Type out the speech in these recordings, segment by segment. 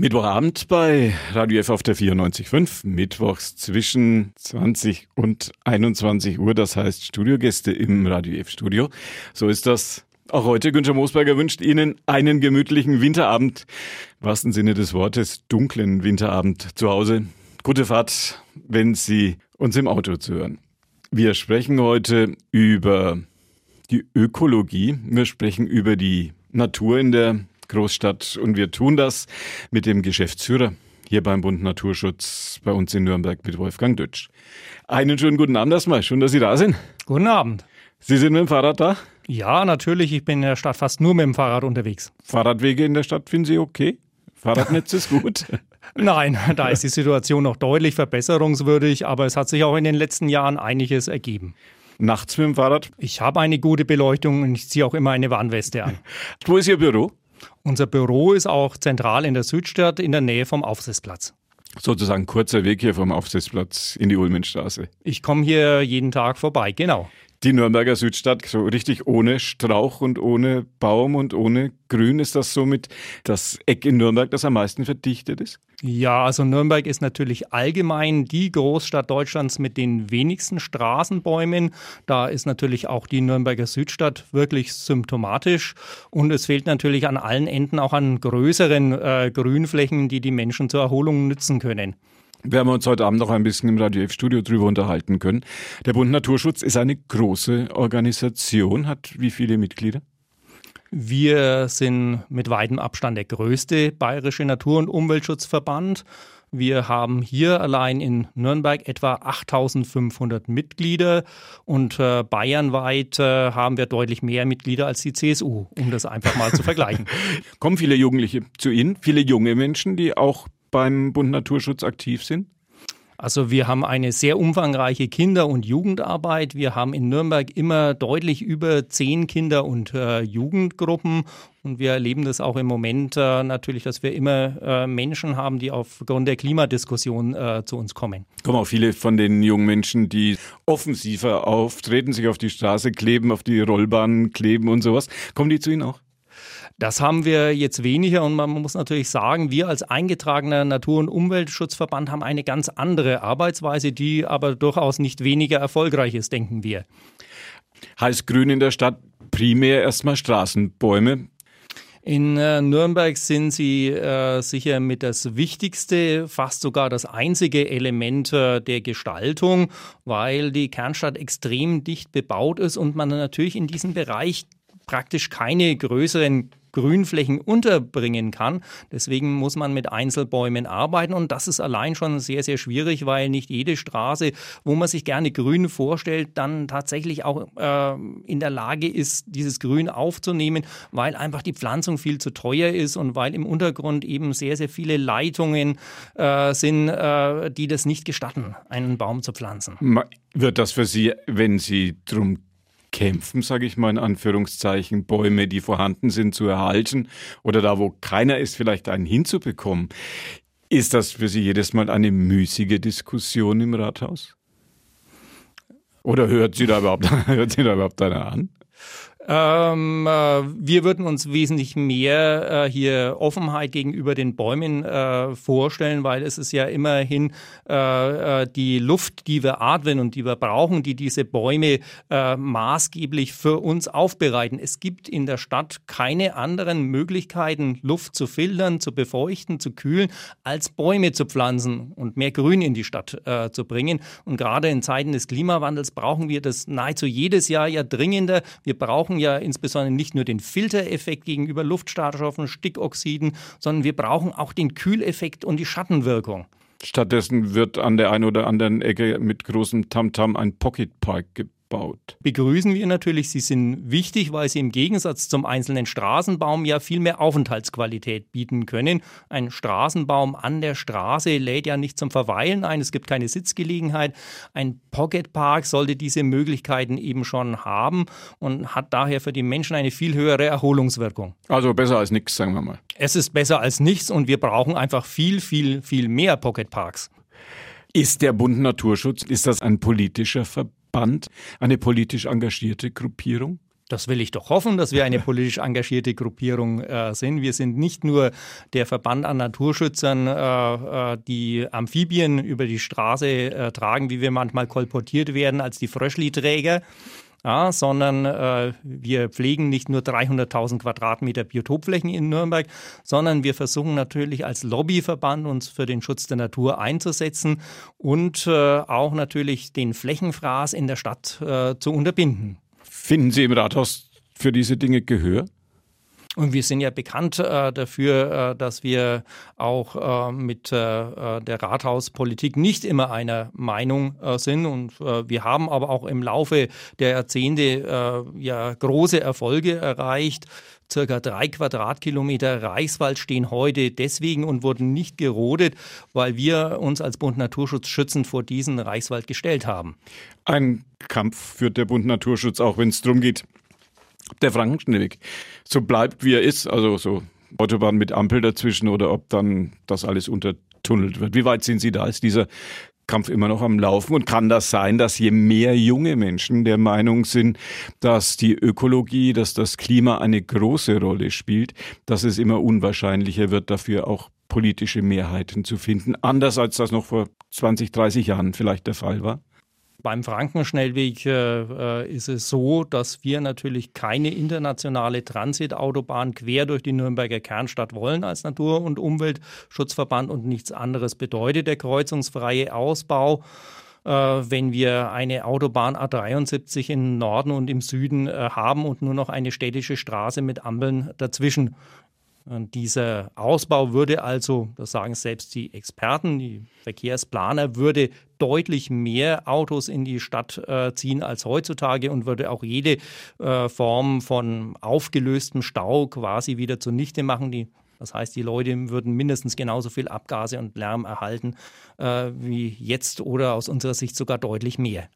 Mittwochabend bei Radio F auf der 94.5, mittwochs zwischen 20 und 21 Uhr, das heißt Studiogäste im Radio F Studio. So ist das auch heute. Günther Moosberger wünscht Ihnen einen gemütlichen Winterabend, im wahrsten Sinne des Wortes, dunklen Winterabend zu Hause. Gute Fahrt, wenn Sie uns im Auto zuhören. Wir sprechen heute über die Ökologie. Wir sprechen über die Natur in der Großstadt. Und wir tun das mit dem Geschäftsführer hier beim Bund Naturschutz bei uns in Nürnberg mit Wolfgang Dötsch. Einen schönen guten Abend erstmal. Schön, dass Sie da sind. Guten Abend. Sie sind mit dem Fahrrad da? Ja, natürlich. Ich bin in der Stadt fast nur mit dem Fahrrad unterwegs. Fahrradwege in der Stadt finden Sie okay? Fahrradnetz ist gut? Nein, da ist die Situation noch deutlich verbesserungswürdig, aber es hat sich auch in den letzten Jahren einiges ergeben. Nachts mit dem Fahrrad? Ich habe eine gute Beleuchtung und ich ziehe auch immer eine Warnweste an. Wo ist Ihr Büro? Unser Büro ist auch zentral in der Südstadt in der Nähe vom Aufsitzplatz. Sozusagen kurzer Weg hier vom Aufsitzplatz in die Ulmenstraße. Ich komme hier jeden Tag vorbei, genau. Die Nürnberger Südstadt, so richtig ohne Strauch und ohne Baum und ohne Grün, ist das somit das Eck in Nürnberg, das am meisten verdichtet ist? Ja, also Nürnberg ist natürlich allgemein die Großstadt Deutschlands mit den wenigsten Straßenbäumen. Da ist natürlich auch die Nürnberger Südstadt wirklich symptomatisch. Und es fehlt natürlich an allen Enden auch an größeren äh, Grünflächen, die die Menschen zur Erholung nützen können werden wir uns heute Abend noch ein bisschen im Radio F-Studio drüber unterhalten können. Der Bund Naturschutz ist eine große Organisation, hat wie viele Mitglieder? Wir sind mit weitem Abstand der größte bayerische Natur- und Umweltschutzverband. Wir haben hier allein in Nürnberg etwa 8500 Mitglieder und äh, bayernweit äh, haben wir deutlich mehr Mitglieder als die CSU, um das einfach mal zu vergleichen. Kommen viele Jugendliche zu Ihnen, viele junge Menschen, die auch beim Bund Naturschutz aktiv sind? Also wir haben eine sehr umfangreiche Kinder- und Jugendarbeit. Wir haben in Nürnberg immer deutlich über zehn Kinder- und äh, Jugendgruppen. Und wir erleben das auch im Moment äh, natürlich, dass wir immer äh, Menschen haben, die aufgrund der Klimadiskussion äh, zu uns kommen. Kommen auch viele von den jungen Menschen, die offensiver auftreten, sich auf die Straße kleben, auf die Rollbahnen kleben und sowas. Kommen die zu Ihnen auch? Das haben wir jetzt weniger und man muss natürlich sagen, wir als eingetragener Natur- und Umweltschutzverband haben eine ganz andere Arbeitsweise, die aber durchaus nicht weniger erfolgreich ist, denken wir. Heißt Grün in der Stadt primär erstmal Straßenbäume, in äh, Nürnberg sind sie äh, sicher mit das wichtigste, fast sogar das einzige Element äh, der Gestaltung, weil die Kernstadt extrem dicht bebaut ist und man natürlich in diesem Bereich praktisch keine größeren Grünflächen unterbringen kann. Deswegen muss man mit Einzelbäumen arbeiten und das ist allein schon sehr, sehr schwierig, weil nicht jede Straße, wo man sich gerne Grün vorstellt, dann tatsächlich auch äh, in der Lage ist, dieses Grün aufzunehmen, weil einfach die Pflanzung viel zu teuer ist und weil im Untergrund eben sehr, sehr viele Leitungen äh, sind, äh, die das nicht gestatten, einen Baum zu pflanzen. Wird das für Sie, wenn Sie drum kämpfen, sage ich mal in Anführungszeichen, Bäume, die vorhanden sind, zu erhalten oder da, wo keiner ist, vielleicht einen hinzubekommen. Ist das für Sie jedes Mal eine müßige Diskussion im Rathaus? Oder hört Sie da überhaupt, hört Sie da überhaupt einer an? Ähm, äh, wir würden uns wesentlich mehr äh, hier Offenheit gegenüber den Bäumen äh, vorstellen, weil es ist ja immerhin äh, äh, die Luft, die wir atmen und die wir brauchen, die diese Bäume äh, maßgeblich für uns aufbereiten. Es gibt in der Stadt keine anderen Möglichkeiten, Luft zu filtern, zu befeuchten, zu kühlen, als Bäume zu pflanzen und mehr Grün in die Stadt zu bringen. Und gerade in Zeiten des Klimawandels brauchen wir das nahezu jedes Jahr ja dringender. Wir brauchen ja insbesondere nicht nur den Filtereffekt gegenüber Luftschadstoffen, Stickoxiden, sondern wir brauchen auch den Kühleffekt und die Schattenwirkung. Stattdessen wird an der einen oder anderen Ecke mit großem Tamtam ein Pocket Park gebaut baut. Begrüßen wir natürlich. Sie sind wichtig, weil sie im Gegensatz zum einzelnen Straßenbaum ja viel mehr Aufenthaltsqualität bieten können. Ein Straßenbaum an der Straße lädt ja nicht zum Verweilen ein. Es gibt keine Sitzgelegenheit. Ein Pocket Park sollte diese Möglichkeiten eben schon haben und hat daher für die Menschen eine viel höhere Erholungswirkung. Also besser als nichts, sagen wir mal. Es ist besser als nichts und wir brauchen einfach viel, viel, viel mehr Pocket Parks. Ist der Bund Naturschutz, ist das ein politischer Verband? Band eine politisch engagierte Gruppierung? Das will ich doch hoffen, dass wir eine politisch engagierte Gruppierung äh, sind. Wir sind nicht nur der Verband an Naturschützern, äh, äh die Amphibien über die Straße äh, tragen, wie wir manchmal kolportiert werden, als die Fröschli-Träger. Ja, sondern äh, wir pflegen nicht nur 300.000 Quadratmeter Biotopflächen in Nürnberg, sondern wir versuchen natürlich als Lobbyverband uns für den Schutz der Natur einzusetzen und äh, auch natürlich den Flächenfraß in der Stadt äh, zu unterbinden. Finden Sie im Rathaus für diese Dinge Gehör? Und wir sind ja bekannt äh, dafür, äh, dass wir auch äh, mit äh, äh, der Rathauspolitik nicht immer einer Meinung äh, sind. Und wir haben aber auch im Laufe der Jahrzehnte ja große Erfolge erreicht. Circa drei Quadratkilometer Reichswald stehen heute deswegen und wurden nicht gerodet, weil wir uns als Bund Naturschutz schützend vor diesen Reichswald gestellt haben. Ein Kampf führt der Bund Naturschutz, auch wenn es darum geht, der Frankenschnellweg so bleibt, wie er ist, also so Autobahn mit Ampel dazwischen oder ob dann das alles untertunnelt wird. Wie weit sind Sie da? Ist dieser Kampf immer noch am Laufen? Und kann das sein, dass je mehr junge Menschen der Meinung sind, dass die Ökologie, dass das Klima eine große Rolle spielt, dass es immer unwahrscheinlicher wird, dafür auch politische Mehrheiten zu finden, anders als das noch vor 20, 30 Jahren vielleicht der Fall war? Beim Frankenschnellweg äh, äh, ist es so, dass wir natürlich keine internationale Transitautobahn quer durch die Nürnberger Kernstadt wollen als Natur- und Umweltschutzverband und nichts anderes bedeutet der kreuzungsfreie Ausbau. Äh, wenn wir eine Autobahn A73 im Norden und im Süden äh, haben und nur noch eine städtische Straße mit Ampeln dazwischen. Und dieser Ausbau würde also, das sagen selbst die Experten, die Verkehrsplaner, würde deutlich mehr Autos in die Stadt äh, ziehen als heutzutage und würde auch jede äh, Form von aufgelöstem Stau quasi wieder zunichte machen. Die das heißt, die Leute würden mindestens genauso viel Abgase und Lärm erhalten äh, wie jetzt oder aus unserer Sicht sogar deutlich mehr.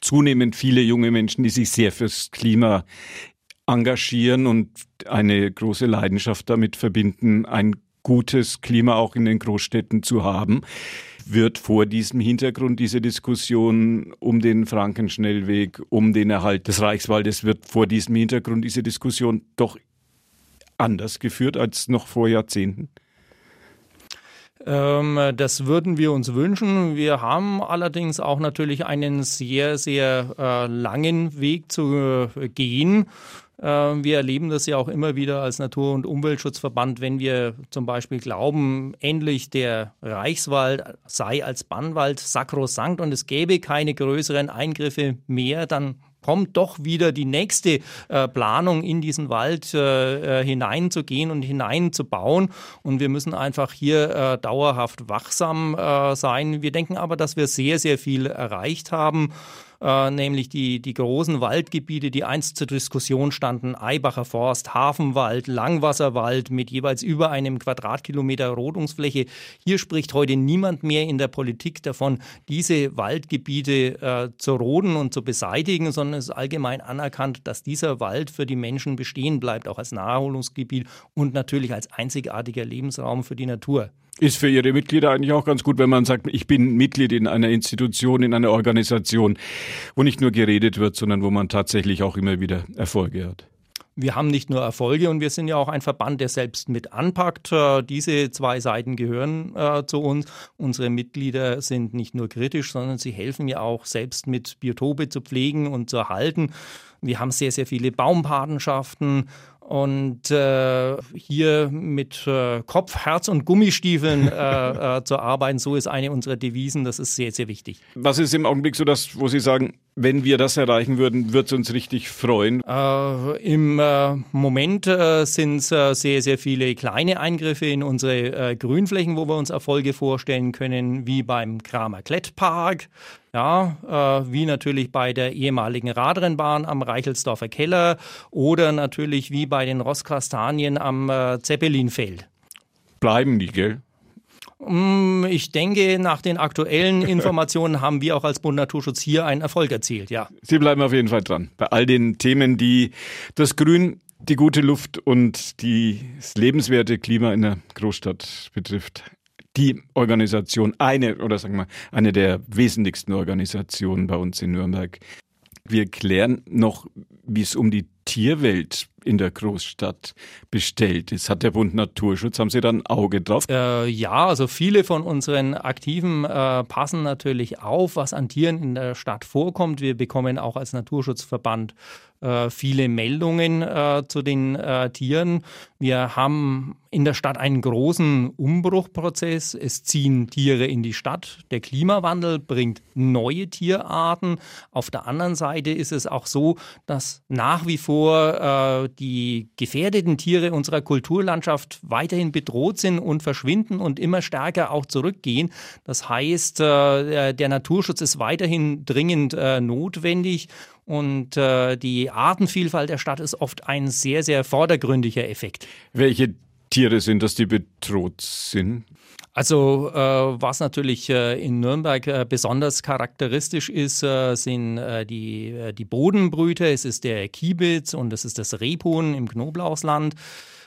Zunehmend viele junge Menschen, die sich sehr fürs Klima engagieren und eine große Leidenschaft damit verbinden, ein gutes Klima auch in den Großstädten zu haben. Wird vor diesem Hintergrund diese Diskussion um den Frankenschnellweg, um den Erhalt des Reichswaldes, wird vor diesem Hintergrund diese Diskussion doch anders geführt als noch vor Jahrzehnten? Ähm, das würden wir uns wünschen. Wir haben allerdings auch natürlich einen sehr, sehr äh, langen Weg zu äh, gehen. Ähm, wir erleben das ja auch immer wieder als Natur- und Umweltschutzverband, wenn wir zum Beispiel glauben, endlich der Reichswald sei als Bannwald sakrosankt und es gäbe keine größeren Eingriffe mehr, dann kommt doch wieder die nächste äh, Planung in diesen Wald äh, äh, hineinzugehen und hineinzubauen. Und wir müssen einfach hier äh, dauerhaft wachsam äh, sein. Wir denken aber, dass wir sehr, sehr viel erreicht haben äh, nämlich die, die großen Waldgebiete, die einst zur Diskussion standen, Eibacher Forst, Hafenwald, Langwasserwald mit jeweils über einem Quadratkilometer Rodungsfläche. Hier spricht heute niemand mehr in der Politik davon, diese Waldgebiete äh, zu roden und zu beseitigen, sondern es ist allgemein anerkannt, dass dieser Wald für die Menschen bestehen bleibt, auch als Naherholungsgebiet und natürlich als einzigartiger Lebensraum für die Natur. Ist für Ihre Mitglieder eigentlich auch ganz gut, wenn man sagt, ich bin Mitglied in einer Institution, in einer Organisation, wo nicht nur geredet wird, sondern wo man tatsächlich auch immer wieder Erfolge hat. Wir haben nicht nur Erfolge und wir sind ja auch ein Verband, der selbst mit anpackt. Äh, diese zwei Seiten gehören äh, zu uns. Unsere Mitglieder sind nicht nur kritisch, sondern sie helfen ja auch selbst mit Biotope zu pflegen und zu erhalten. Wir haben sehr, sehr viele Baumpatenschaften und äh, hier mit äh, Kopf, Herz und Gummistiefeln äh, äh, zu arbeiten, so ist eine unserer Devisen. Das ist sehr, sehr wichtig. Was ist im Augenblick so das, wo Sie sagen, wenn wir das erreichen würden, wird es uns richtig freuen? Äh, Im äh, Moment sind es sehr, sehr viele kleine Eingriffe in unsere Grünflächen, wo wir uns Erfolge vorstellen können, wie beim Kramer Klettpark. Ja, äh, wie natürlich bei der ehemaligen Radrennbahn am Reichelsdorfer Keller oder natürlich wie bei den Rosskastanien am äh, Zeppelinfeld. Bleiben die, gell? Mm, ich denke, nach den aktuellen Informationen haben wir auch als Bund Naturschutz hier einen Erfolg erzielt, ja. Sie bleiben auf jeden Fall dran. Bei all den Themen, die das Grün, die gute Luft und das lebenswerte Klima in der Großstadt betrifft die Organisation, eine oder sagen wir eine der wesentlichsten Organisationen bei uns in Nürnberg. Wir klären noch, wie es um die Tierwelt in der Großstadt bestellt ist. Hat der Bund Naturschutz, haben Sie da ein Auge drauf? Äh, ja, also viele von unseren Aktiven äh, passen natürlich auf, was an Tieren in der Stadt vorkommt. Wir bekommen auch als Naturschutzverband äh, viele Meldungen äh, zu den äh, Tieren. Wir haben in der Stadt einen großen Umbruchprozess. Es ziehen Tiere in die Stadt. Der Klimawandel bringt neue Tierarten. Auf der anderen Seite ist es auch so, dass nach wie vor äh, die gefährdeten Tiere unserer Kulturlandschaft weiterhin bedroht sind und verschwinden und immer stärker auch zurückgehen. Das heißt, äh, der Naturschutz ist weiterhin dringend äh, notwendig. Und äh, die Artenvielfalt der Stadt ist oft ein sehr, sehr vordergründiger Effekt. Welche Tiere sind das, die bedroht sind? Also äh, was natürlich äh, in Nürnberg äh, besonders charakteristisch ist, äh, sind äh, die, äh, die Bodenbrüter. Es ist der Kiebitz und es ist das Rebhuhn im Knoblauchsland.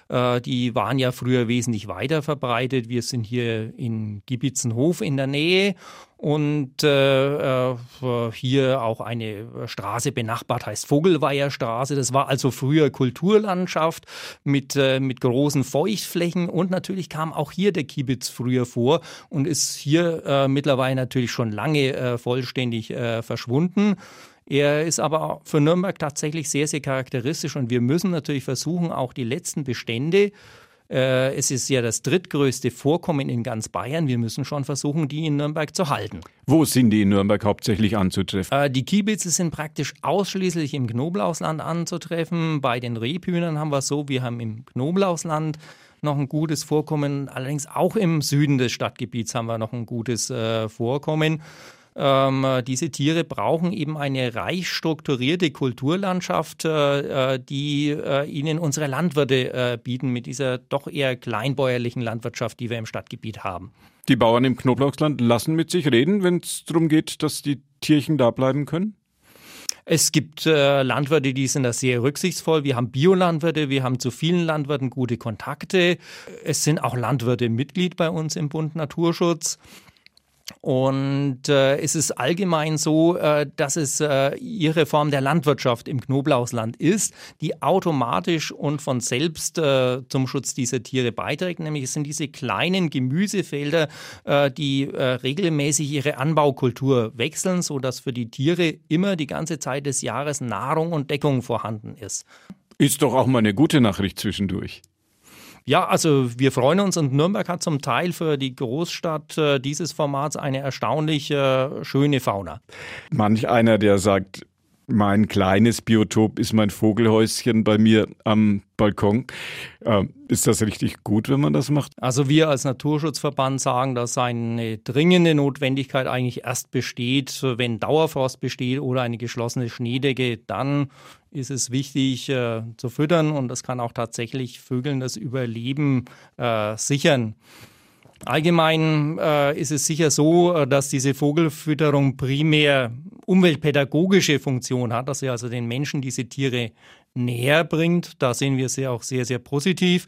Äh, die waren ja früher wesentlich weiter verbreitet. Wir sind hier in Gibitzenhof in der Nähe und äh, äh, hier auch eine Straße benachbart heißt Vogelweierstraße. Das war also früher Kulturlandschaft mit, äh, mit großen Feuchtflächen und natürlich kam auch hier der Kiebitz früher vor und ist hier äh, mittlerweile natürlich schon lange äh, vollständig äh, verschwunden. Er ist aber für Nürnberg tatsächlich sehr, sehr charakteristisch und wir müssen natürlich versuchen, auch die letzten Bestände äh, es ist ja das drittgrößte Vorkommen in ganz Bayern. Wir müssen schon versuchen, die in Nürnberg zu halten. Wo sind die in Nürnberg hauptsächlich anzutreffen? Äh, die Kiebitze sind praktisch ausschließlich im Knoblauchsland anzutreffen. Bei den Rebhühnern haben wir es so, wir haben im Knoblauchsland noch ein gutes Vorkommen. Allerdings auch im Süden des Stadtgebiets haben wir noch ein gutes äh, Vorkommen. Ähm, diese Tiere brauchen eben eine reich strukturierte Kulturlandschaft, äh, äh, die äh, ihnen unsere Landwirte äh, bieten mit dieser doch eher kleinbäuerlichen Landwirtschaft, die wir im Stadtgebiet haben. Die Bauern im Knoblauchsland lassen mit sich reden, wenn es darum geht, dass die Tierchen da bleiben können? Es gibt äh, Landwirte, die sind da sehr rücksichtsvoll. Wir haben Biolandwirte, wir haben zu vielen Landwirten gute Kontakte. Es sind auch Landwirte Mitglied bei uns im Bund Naturschutz. Und äh, es ist allgemein so, äh, dass es äh, ihre Form der Landwirtschaft im Knoblauchsland ist, die automatisch und von selbst äh, zum Schutz dieser Tiere beiträgt. Nämlich es sind diese kleinen Gemüsefelder, äh, die äh, regelmäßig ihre Anbaukultur wechseln, sodass für die Tiere immer die ganze Zeit des Jahres Nahrung und Deckung vorhanden ist. Ist doch auch mal eine gute Nachricht zwischendurch. Ja, also wir freuen uns und Nürnberg hat zum Teil für die Großstadt äh, dieses Formats eine erstaunlich äh, schöne Fauna. Manch einer, der sagt, mein kleines Biotop ist mein Vogelhäuschen bei mir am Balkon. Ähm, ist das richtig gut, wenn man das macht? Also wir als Naturschutzverband sagen, dass eine dringende Notwendigkeit eigentlich erst besteht, wenn Dauerfrost besteht oder eine geschlossene Schneedecke. Dann ist es wichtig äh, zu füttern und das kann auch tatsächlich Vögeln das Überleben äh, sichern. Allgemein äh, ist es sicher so, äh, dass diese Vogelfütterung primär umweltpädagogische Funktion hat, dass sie also den Menschen diese Tiere näher bringt. Da sehen wir sie auch sehr, sehr positiv.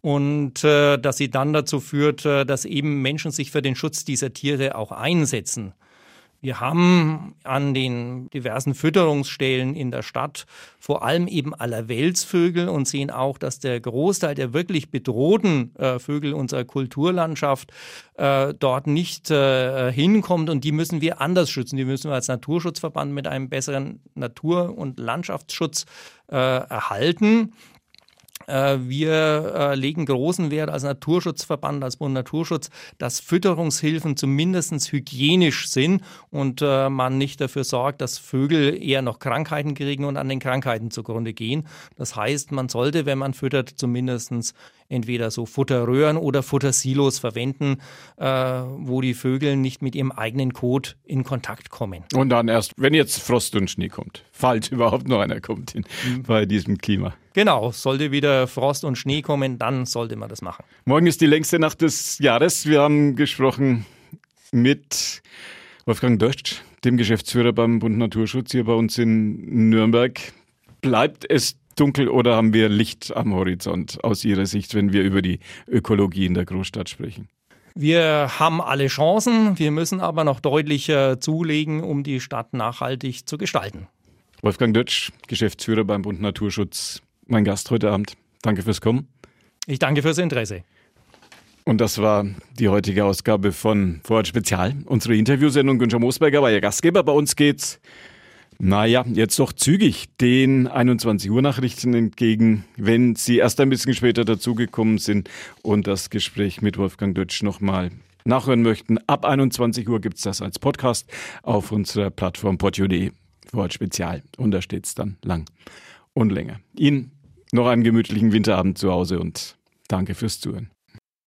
Und äh, dass sie dann dazu führt, äh, dass eben Menschen sich für den Schutz dieser Tiere auch einsetzen. Wir haben an den diversen Fütterungsstellen in der Stadt vor allem eben Allerweltsvögel und sehen auch, dass der Großteil der wirklich bedrohten äh, Vögel unserer Kulturlandschaft äh, dort nicht äh, hinkommt und die müssen wir anders schützen. Die müssen wir als Naturschutzverband mit einem besseren Natur- und Landschaftsschutz äh, erhalten. Äh, wir äh, legen großen Wert als Naturschutzverband, als Bund Naturschutz, dass Fütterungshilfen zumindest hygienisch sind und äh, man nicht dafür sorgt, dass Vögel eher noch Krankheiten kriegen und an den Krankheiten zugrunde gehen. Das heißt, man sollte, wenn man füttert, zumindest entweder so Futterröhren oder Futtersilos verwenden, wo die Vögel nicht mit ihrem eigenen Kot in Kontakt kommen. Und dann erst, wenn jetzt Frost und Schnee kommt, falls überhaupt noch einer kommt in, mhm. bei diesem Klima. Genau, sollte wieder Frost und Schnee kommen, dann sollte man das machen. Morgen ist die längste Nacht des Jahres. Wir haben gesprochen mit Wolfgang Dösch, dem Geschäftsführer beim Bund Naturschutz hier bei uns in Nürnberg. Bleibt es dunkel oder haben wir Licht am Horizont aus Ihrer Sicht, wenn wir über die Ökologie in der Großstadt sprechen? Wir haben alle Chancen, wir müssen aber noch deutlicher zulegen, um die Stadt nachhaltig zu gestalten. Wolfgang Dötsch, Geschäftsführer beim Bund Naturschutz, mein Gast heute Abend. Danke fürs Kommen. Ich danke fürs Interesse. Und das war die heutige Ausgabe von Vorort Spezial, unsere Interviewsendung. Günther Moosberger war Ihr Gastgeber. Bei uns geht's, naja, jetzt doch zügig den 21 Uhr Nachrichten entgegen, wenn Sie erst ein bisschen später dazugekommen sind und das Gespräch mit Wolfgang Dötsch nochmal nachhören möchten. Ab 21 Uhr gibt's das als Podcast auf unserer Plattform podio.de. Vorort Spezial. Und da steht's dann lang und länger. Ihnen noch einen gemütlichen Winterabend zu Hause und danke fürs Zuhören.